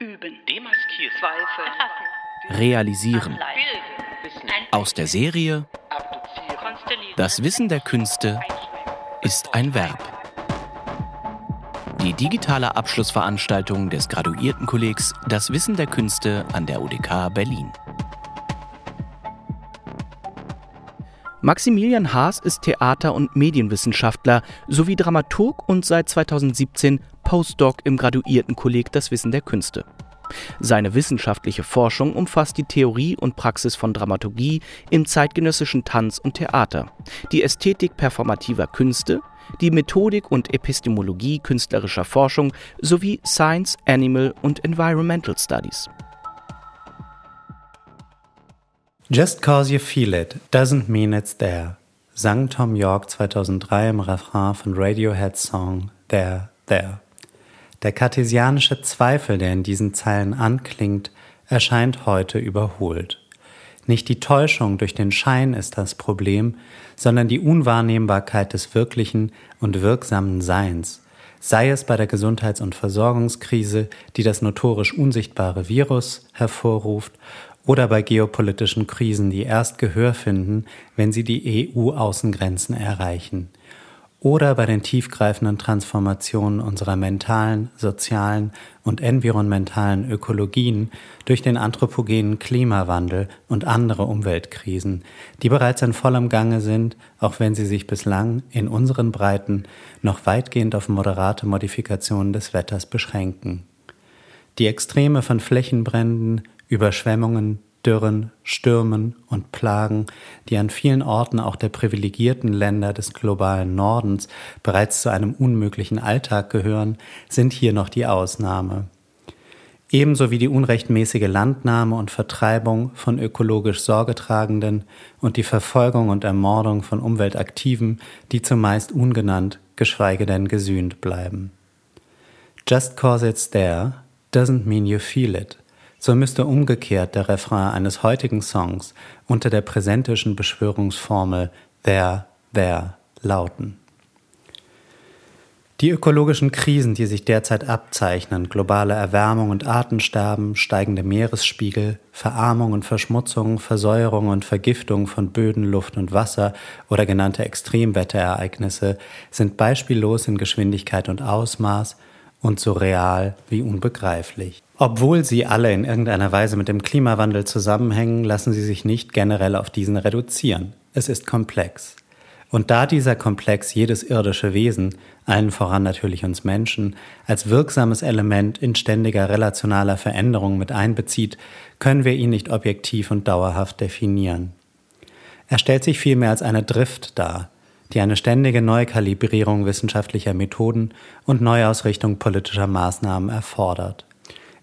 Üben. Demaskieren. Zweifel. Realisieren. Aus der Serie Das Wissen der Künste ist ein Verb. Die digitale Abschlussveranstaltung des Graduiertenkollegs Das Wissen der Künste an der UDK Berlin. Maximilian Haas ist Theater- und Medienwissenschaftler sowie Dramaturg und seit 2017 Postdoc im Graduiertenkolleg Das Wissen der Künste. Seine wissenschaftliche Forschung umfasst die Theorie und Praxis von Dramaturgie im zeitgenössischen Tanz und Theater, die Ästhetik performativer Künste, die Methodik und Epistemologie künstlerischer Forschung sowie Science, Animal und Environmental Studies. Just cause you feel it doesn't mean it's there, sang Tom York 2003 im Refrain von Radioheads Song There, There. Der kartesianische Zweifel, der in diesen Zeilen anklingt, erscheint heute überholt. Nicht die Täuschung durch den Schein ist das Problem, sondern die Unwahrnehmbarkeit des wirklichen und wirksamen Seins, sei es bei der Gesundheits- und Versorgungskrise, die das notorisch unsichtbare Virus hervorruft, oder bei geopolitischen Krisen, die erst Gehör finden, wenn sie die EU-Außengrenzen erreichen, oder bei den tiefgreifenden Transformationen unserer mentalen, sozialen und environmentalen Ökologien durch den anthropogenen Klimawandel und andere Umweltkrisen, die bereits in vollem Gange sind, auch wenn sie sich bislang in unseren Breiten noch weitgehend auf moderate Modifikationen des Wetters beschränken. Die Extreme von Flächenbränden, Überschwemmungen, Dürren, Stürmen und Plagen, die an vielen Orten auch der privilegierten Länder des globalen Nordens bereits zu einem unmöglichen Alltag gehören, sind hier noch die Ausnahme. Ebenso wie die unrechtmäßige Landnahme und Vertreibung von ökologisch Sorgetragenden und die Verfolgung und Ermordung von Umweltaktiven, die zumeist ungenannt, geschweige denn gesühnt bleiben. Just cause it's there doesn't mean you feel it so müsste umgekehrt der Refrain eines heutigen Songs unter der präsentischen Beschwörungsformel There, There lauten. Die ökologischen Krisen, die sich derzeit abzeichnen, globale Erwärmung und Artensterben, steigende Meeresspiegel, Verarmung und Verschmutzung, Versäuerung und Vergiftung von Böden, Luft und Wasser oder genannte Extremwetterereignisse, sind beispiellos in Geschwindigkeit und Ausmaß und so real wie unbegreiflich. Obwohl sie alle in irgendeiner Weise mit dem Klimawandel zusammenhängen, lassen sie sich nicht generell auf diesen reduzieren. Es ist komplex. Und da dieser Komplex jedes irdische Wesen, allen voran natürlich uns Menschen, als wirksames Element in ständiger relationaler Veränderung mit einbezieht, können wir ihn nicht objektiv und dauerhaft definieren. Er stellt sich vielmehr als eine Drift dar, die eine ständige Neukalibrierung wissenschaftlicher Methoden und Neuausrichtung politischer Maßnahmen erfordert.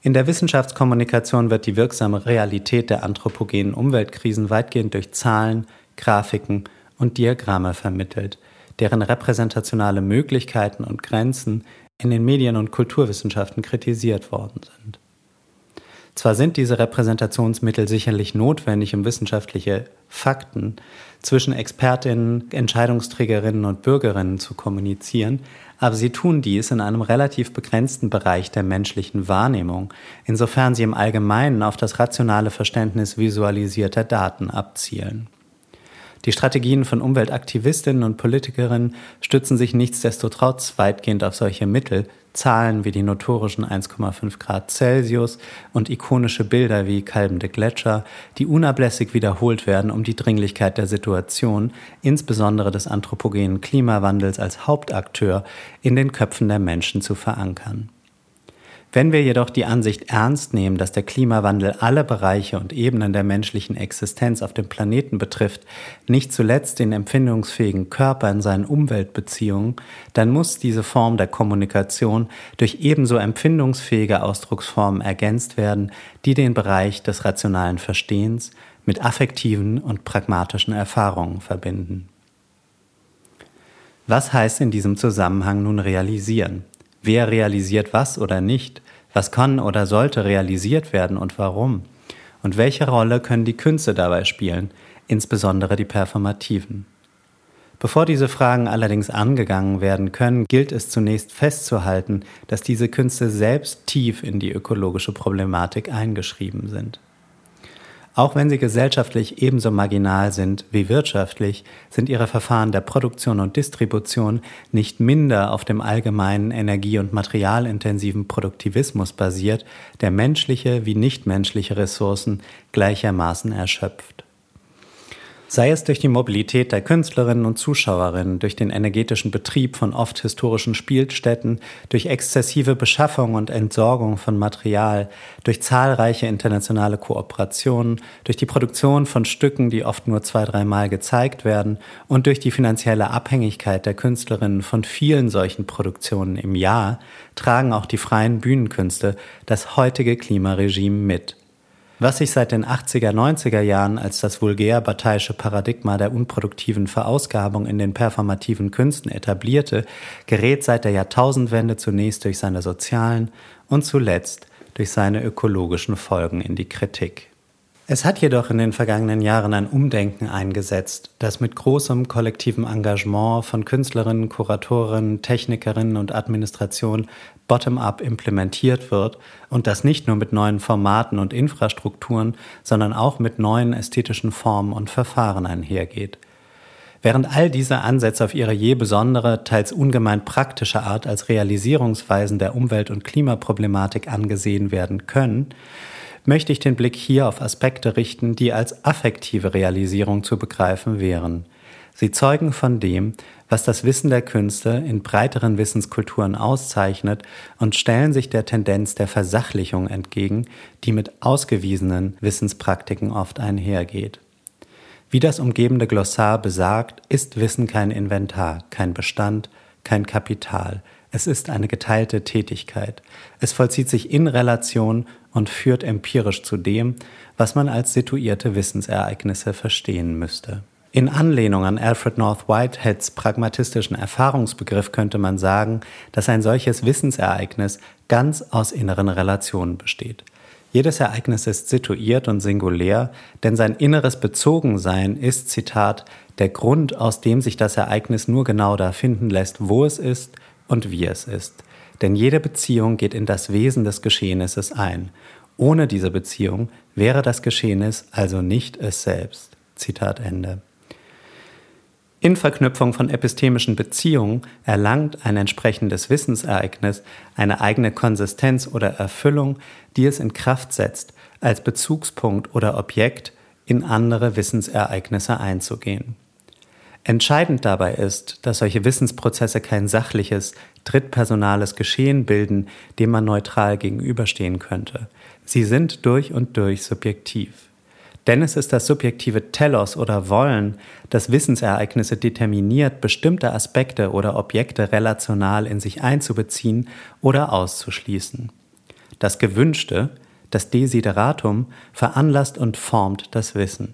In der Wissenschaftskommunikation wird die wirksame Realität der anthropogenen Umweltkrisen weitgehend durch Zahlen, Grafiken und Diagramme vermittelt, deren repräsentationale Möglichkeiten und Grenzen in den Medien- und Kulturwissenschaften kritisiert worden sind. Zwar sind diese Repräsentationsmittel sicherlich notwendig, um wissenschaftliche Fakten zwischen Expertinnen, Entscheidungsträgerinnen und Bürgerinnen zu kommunizieren, aber sie tun dies in einem relativ begrenzten Bereich der menschlichen Wahrnehmung, insofern sie im Allgemeinen auf das rationale Verständnis visualisierter Daten abzielen. Die Strategien von Umweltaktivistinnen und Politikerinnen stützen sich nichtsdestotrotz weitgehend auf solche Mittel, Zahlen wie die notorischen 1,5 Grad Celsius und ikonische Bilder wie kalbende Gletscher, die unablässig wiederholt werden, um die Dringlichkeit der Situation, insbesondere des anthropogenen Klimawandels als Hauptakteur, in den Köpfen der Menschen zu verankern. Wenn wir jedoch die Ansicht ernst nehmen, dass der Klimawandel alle Bereiche und Ebenen der menschlichen Existenz auf dem Planeten betrifft, nicht zuletzt den empfindungsfähigen Körper in seinen Umweltbeziehungen, dann muss diese Form der Kommunikation durch ebenso empfindungsfähige Ausdrucksformen ergänzt werden, die den Bereich des rationalen Verstehens mit affektiven und pragmatischen Erfahrungen verbinden. Was heißt in diesem Zusammenhang nun realisieren? Wer realisiert was oder nicht? Was kann oder sollte realisiert werden und warum? Und welche Rolle können die Künste dabei spielen, insbesondere die performativen? Bevor diese Fragen allerdings angegangen werden können, gilt es zunächst festzuhalten, dass diese Künste selbst tief in die ökologische Problematik eingeschrieben sind. Auch wenn sie gesellschaftlich ebenso marginal sind wie wirtschaftlich, sind ihre Verfahren der Produktion und Distribution nicht minder auf dem allgemeinen energie- und materialintensiven Produktivismus basiert, der menschliche wie nichtmenschliche Ressourcen gleichermaßen erschöpft. Sei es durch die Mobilität der Künstlerinnen und Zuschauerinnen, durch den energetischen Betrieb von oft historischen Spielstätten, durch exzessive Beschaffung und Entsorgung von Material, durch zahlreiche internationale Kooperationen, durch die Produktion von Stücken, die oft nur zwei, dreimal gezeigt werden und durch die finanzielle Abhängigkeit der Künstlerinnen von vielen solchen Produktionen im Jahr, tragen auch die freien Bühnenkünste das heutige Klimaregime mit. Was sich seit den 80er, 90er Jahren als das vulgär-bataische Paradigma der unproduktiven Verausgabung in den performativen Künsten etablierte, gerät seit der Jahrtausendwende zunächst durch seine sozialen und zuletzt durch seine ökologischen Folgen in die Kritik. Es hat jedoch in den vergangenen Jahren ein Umdenken eingesetzt, das mit großem kollektivem Engagement von Künstlerinnen, Kuratorinnen, Technikerinnen und Administration bottom-up implementiert wird und das nicht nur mit neuen Formaten und Infrastrukturen, sondern auch mit neuen ästhetischen Formen und Verfahren einhergeht. Während all diese Ansätze auf ihre je besondere, teils ungemein praktische Art als Realisierungsweisen der Umwelt- und Klimaproblematik angesehen werden können, möchte ich den Blick hier auf Aspekte richten, die als affektive Realisierung zu begreifen wären. Sie zeugen von dem, was das Wissen der Künste in breiteren Wissenskulturen auszeichnet und stellen sich der Tendenz der Versachlichung entgegen, die mit ausgewiesenen Wissenspraktiken oft einhergeht. Wie das umgebende Glossar besagt, ist Wissen kein Inventar, kein Bestand, kein Kapital. Es ist eine geteilte Tätigkeit. Es vollzieht sich in Relation und führt empirisch zu dem, was man als situierte Wissensereignisse verstehen müsste. In Anlehnung an Alfred North Whiteheads pragmatistischen Erfahrungsbegriff könnte man sagen, dass ein solches Wissensereignis ganz aus inneren Relationen besteht. Jedes Ereignis ist situiert und singulär, denn sein inneres Bezogensein ist, Zitat, der Grund, aus dem sich das Ereignis nur genau da finden lässt, wo es ist und wie es ist. Denn jede Beziehung geht in das Wesen des Geschehnisses ein. Ohne diese Beziehung wäre das Geschehnis also nicht es selbst. Zitat Ende. In Verknüpfung von epistemischen Beziehungen erlangt ein entsprechendes Wissensereignis eine eigene Konsistenz oder Erfüllung, die es in Kraft setzt, als Bezugspunkt oder Objekt in andere Wissensereignisse einzugehen. Entscheidend dabei ist, dass solche Wissensprozesse kein sachliches, drittpersonales Geschehen bilden, dem man neutral gegenüberstehen könnte. Sie sind durch und durch subjektiv. Denn es ist das subjektive Telos oder Wollen, das Wissensereignisse determiniert, bestimmte Aspekte oder Objekte relational in sich einzubeziehen oder auszuschließen. Das Gewünschte, das Desideratum, veranlasst und formt das Wissen.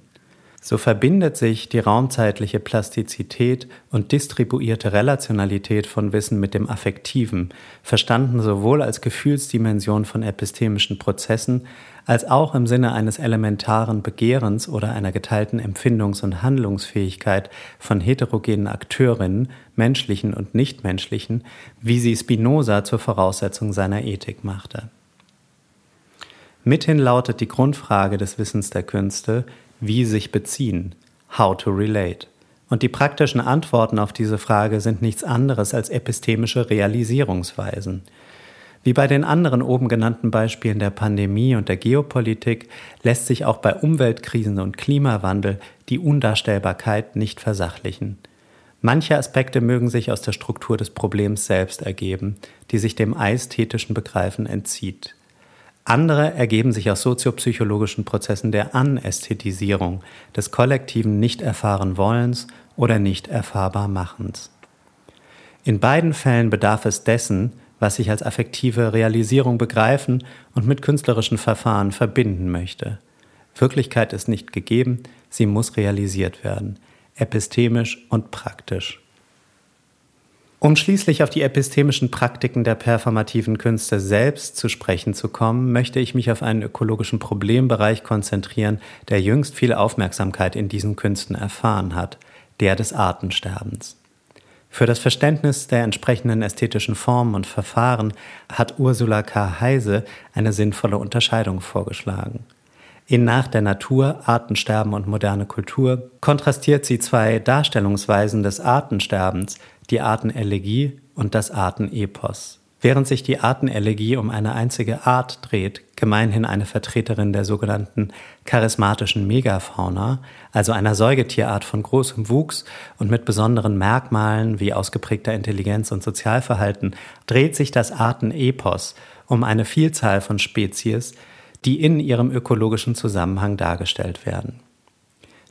So verbindet sich die raumzeitliche Plastizität und distribuierte Relationalität von Wissen mit dem Affektiven, verstanden sowohl als Gefühlsdimension von epistemischen Prozessen als auch im Sinne eines elementaren Begehrens oder einer geteilten Empfindungs- und Handlungsfähigkeit von heterogenen Akteurinnen, menschlichen und nichtmenschlichen, wie sie Spinoza zur Voraussetzung seiner Ethik machte. Mithin lautet die Grundfrage des Wissens der Künste, wie sich beziehen, how to relate. Und die praktischen Antworten auf diese Frage sind nichts anderes als epistemische Realisierungsweisen. Wie bei den anderen oben genannten Beispielen der Pandemie und der Geopolitik lässt sich auch bei Umweltkrisen und Klimawandel die Undarstellbarkeit nicht versachlichen. Manche Aspekte mögen sich aus der Struktur des Problems selbst ergeben, die sich dem ästhetischen Begreifen entzieht. Andere ergeben sich aus soziopsychologischen Prozessen der Anästhetisierung, des kollektiven nicht erfahren Wollens oder nicht erfahrbar Machens. In beiden Fällen bedarf es dessen, was ich als affektive Realisierung begreifen und mit künstlerischen Verfahren verbinden möchte. Wirklichkeit ist nicht gegeben, sie muss realisiert werden, epistemisch und praktisch. Um schließlich auf die epistemischen Praktiken der performativen Künste selbst zu sprechen zu kommen, möchte ich mich auf einen ökologischen Problembereich konzentrieren, der jüngst viel Aufmerksamkeit in diesen Künsten erfahren hat, der des Artensterbens. Für das Verständnis der entsprechenden ästhetischen Formen und Verfahren hat Ursula K. Heise eine sinnvolle Unterscheidung vorgeschlagen. In Nach der Natur, Artensterben und moderne Kultur kontrastiert sie zwei Darstellungsweisen des Artensterbens, die Artenelegie und das Artenepos. Während sich die Artenelegie um eine einzige Art dreht, gemeinhin eine Vertreterin der sogenannten charismatischen Megafauna, also einer Säugetierart von großem Wuchs und mit besonderen Merkmalen wie ausgeprägter Intelligenz und Sozialverhalten, dreht sich das Artenepos um eine Vielzahl von Spezies, die in ihrem ökologischen Zusammenhang dargestellt werden.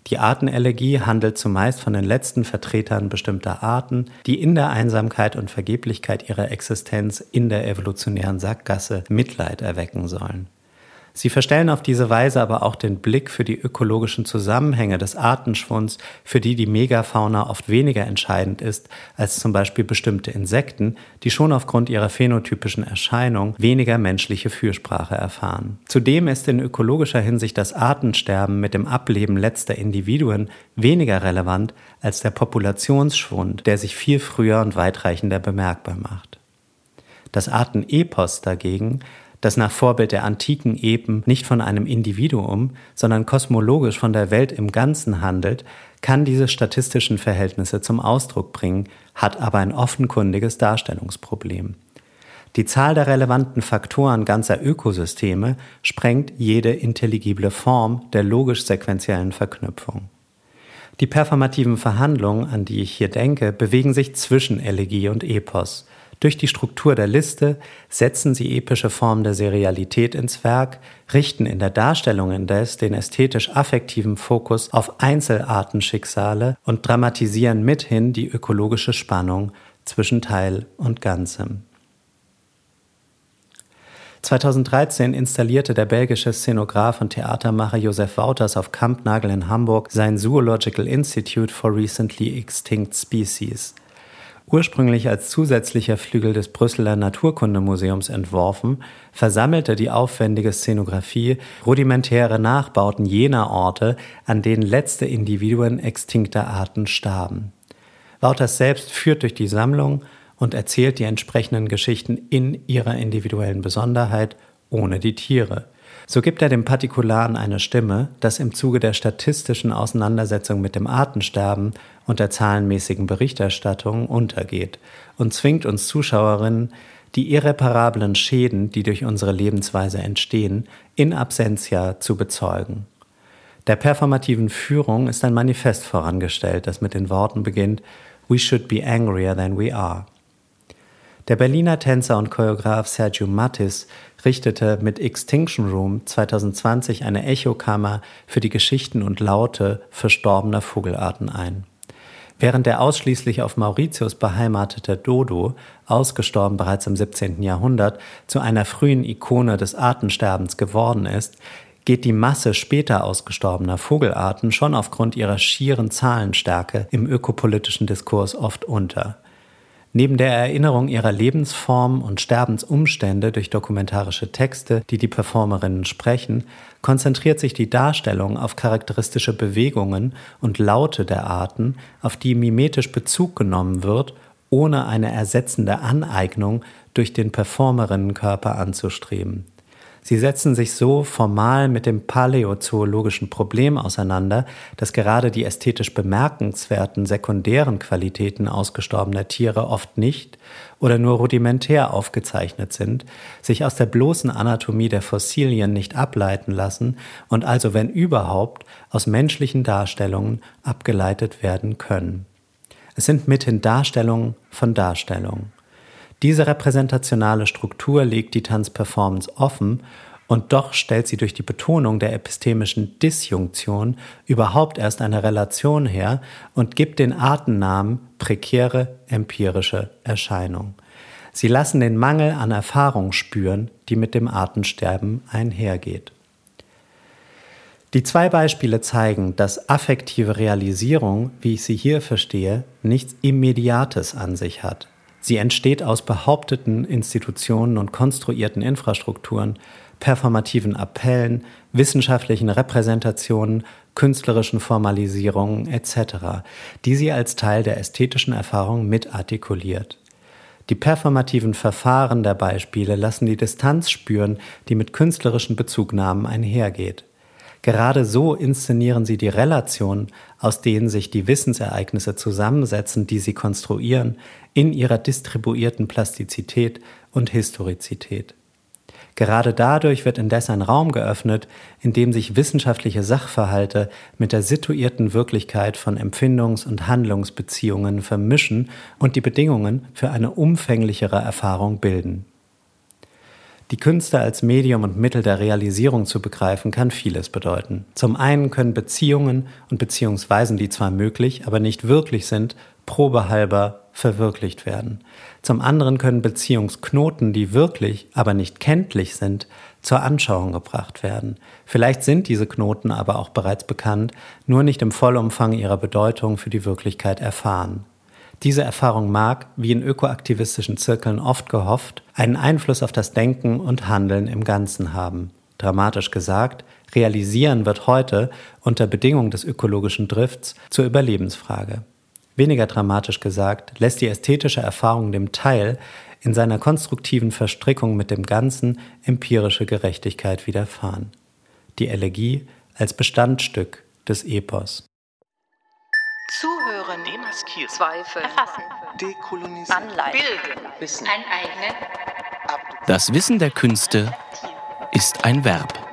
Die Artenelegie handelt zumeist von den letzten Vertretern bestimmter Arten, die in der Einsamkeit und Vergeblichkeit ihrer Existenz in der evolutionären Sackgasse Mitleid erwecken sollen. Sie verstellen auf diese Weise aber auch den Blick für die ökologischen Zusammenhänge des Artenschwunds, für die die Megafauna oft weniger entscheidend ist als zum Beispiel bestimmte Insekten, die schon aufgrund ihrer phänotypischen Erscheinung weniger menschliche Fürsprache erfahren. Zudem ist in ökologischer Hinsicht das Artensterben mit dem Ableben letzter Individuen weniger relevant als der Populationsschwund, der sich viel früher und weitreichender bemerkbar macht. Das Artenepos dagegen das nach Vorbild der antiken Epen nicht von einem Individuum, sondern kosmologisch von der Welt im Ganzen handelt, kann diese statistischen Verhältnisse zum Ausdruck bringen, hat aber ein offenkundiges Darstellungsproblem. Die Zahl der relevanten Faktoren ganzer Ökosysteme sprengt jede intelligible Form der logisch-sequentiellen Verknüpfung. Die performativen Verhandlungen, an die ich hier denke, bewegen sich zwischen Elegie und Epos, durch die Struktur der Liste setzen sie epische Formen der Serialität ins Werk, richten in der Darstellung indes den ästhetisch-affektiven Fokus auf Einzelartenschicksale und dramatisieren mithin die ökologische Spannung zwischen Teil und Ganzem. 2013 installierte der belgische Szenograf und Theatermacher Josef Wouters auf Kampnagel in Hamburg sein Zoological Institute for Recently Extinct Species. Ursprünglich als zusätzlicher Flügel des Brüsseler Naturkundemuseums entworfen, versammelte die aufwendige Szenografie rudimentäre Nachbauten jener Orte, an denen letzte Individuen extinkter Arten starben. Wouters selbst führt durch die Sammlung und erzählt die entsprechenden Geschichten in ihrer individuellen Besonderheit ohne die Tiere – so gibt er dem Partikularen eine Stimme, das im Zuge der statistischen Auseinandersetzung mit dem Artensterben und der zahlenmäßigen Berichterstattung untergeht und zwingt uns Zuschauerinnen, die irreparablen Schäden, die durch unsere Lebensweise entstehen, in Absentia zu bezeugen. Der performativen Führung ist ein Manifest vorangestellt, das mit den Worten beginnt We should be angrier than we are. Der Berliner Tänzer und Choreograf Sergio Mattis richtete mit Extinction Room 2020 eine Echokammer für die Geschichten und Laute verstorbener Vogelarten ein. Während der ausschließlich auf Mauritius beheimatete Dodo, ausgestorben bereits im 17. Jahrhundert, zu einer frühen Ikone des Artensterbens geworden ist, geht die Masse später ausgestorbener Vogelarten schon aufgrund ihrer schieren Zahlenstärke im ökopolitischen Diskurs oft unter. Neben der Erinnerung ihrer Lebensform und Sterbensumstände durch dokumentarische Texte, die die Performerinnen sprechen, konzentriert sich die Darstellung auf charakteristische Bewegungen und Laute der Arten, auf die mimetisch Bezug genommen wird, ohne eine ersetzende Aneignung durch den Performerinnenkörper anzustreben. Sie setzen sich so formal mit dem paläozoologischen Problem auseinander, dass gerade die ästhetisch bemerkenswerten sekundären Qualitäten ausgestorbener Tiere oft nicht oder nur rudimentär aufgezeichnet sind, sich aus der bloßen Anatomie der Fossilien nicht ableiten lassen und also wenn überhaupt aus menschlichen Darstellungen abgeleitet werden können. Es sind mithin Darstellungen von Darstellungen. Diese repräsentationale Struktur legt die Tanzperformance offen und doch stellt sie durch die Betonung der epistemischen Disjunktion überhaupt erst eine Relation her und gibt den Artennamen prekäre empirische Erscheinung. Sie lassen den Mangel an Erfahrung spüren, die mit dem Artensterben einhergeht. Die zwei Beispiele zeigen, dass affektive Realisierung, wie ich sie hier verstehe, nichts Immediates an sich hat. Sie entsteht aus behaupteten Institutionen und konstruierten Infrastrukturen, performativen Appellen, wissenschaftlichen Repräsentationen, künstlerischen Formalisierungen etc., die sie als Teil der ästhetischen Erfahrung mitartikuliert. Die performativen Verfahren der Beispiele lassen die Distanz spüren, die mit künstlerischen Bezugnahmen einhergeht. Gerade so inszenieren sie die Relationen, aus denen sich die Wissensereignisse zusammensetzen, die sie konstruieren, in ihrer distribuierten Plastizität und Historizität. Gerade dadurch wird indes ein Raum geöffnet, in dem sich wissenschaftliche Sachverhalte mit der situierten Wirklichkeit von Empfindungs- und Handlungsbeziehungen vermischen und die Bedingungen für eine umfänglichere Erfahrung bilden. Die Künste als Medium und Mittel der Realisierung zu begreifen, kann vieles bedeuten. Zum einen können Beziehungen und Beziehungsweisen, die zwar möglich, aber nicht wirklich sind, probehalber verwirklicht werden. Zum anderen können Beziehungsknoten, die wirklich, aber nicht kenntlich sind, zur Anschauung gebracht werden. Vielleicht sind diese Knoten aber auch bereits bekannt, nur nicht im Vollumfang ihrer Bedeutung für die Wirklichkeit erfahren. Diese Erfahrung mag, wie in ökoaktivistischen Zirkeln oft gehofft, einen Einfluss auf das Denken und Handeln im Ganzen haben. Dramatisch gesagt, realisieren wird heute unter Bedingung des ökologischen Drifts zur Überlebensfrage. Weniger dramatisch gesagt, lässt die ästhetische Erfahrung dem Teil in seiner konstruktiven Verstrickung mit dem Ganzen empirische Gerechtigkeit widerfahren. Die Elegie als Bestandstück des Epos. Zuhören, demaskieren, zweifeln, erfassen, dekolonisieren, anleiten, bilden, wissen, aneignen. Das Wissen der Künste ist ein Verb.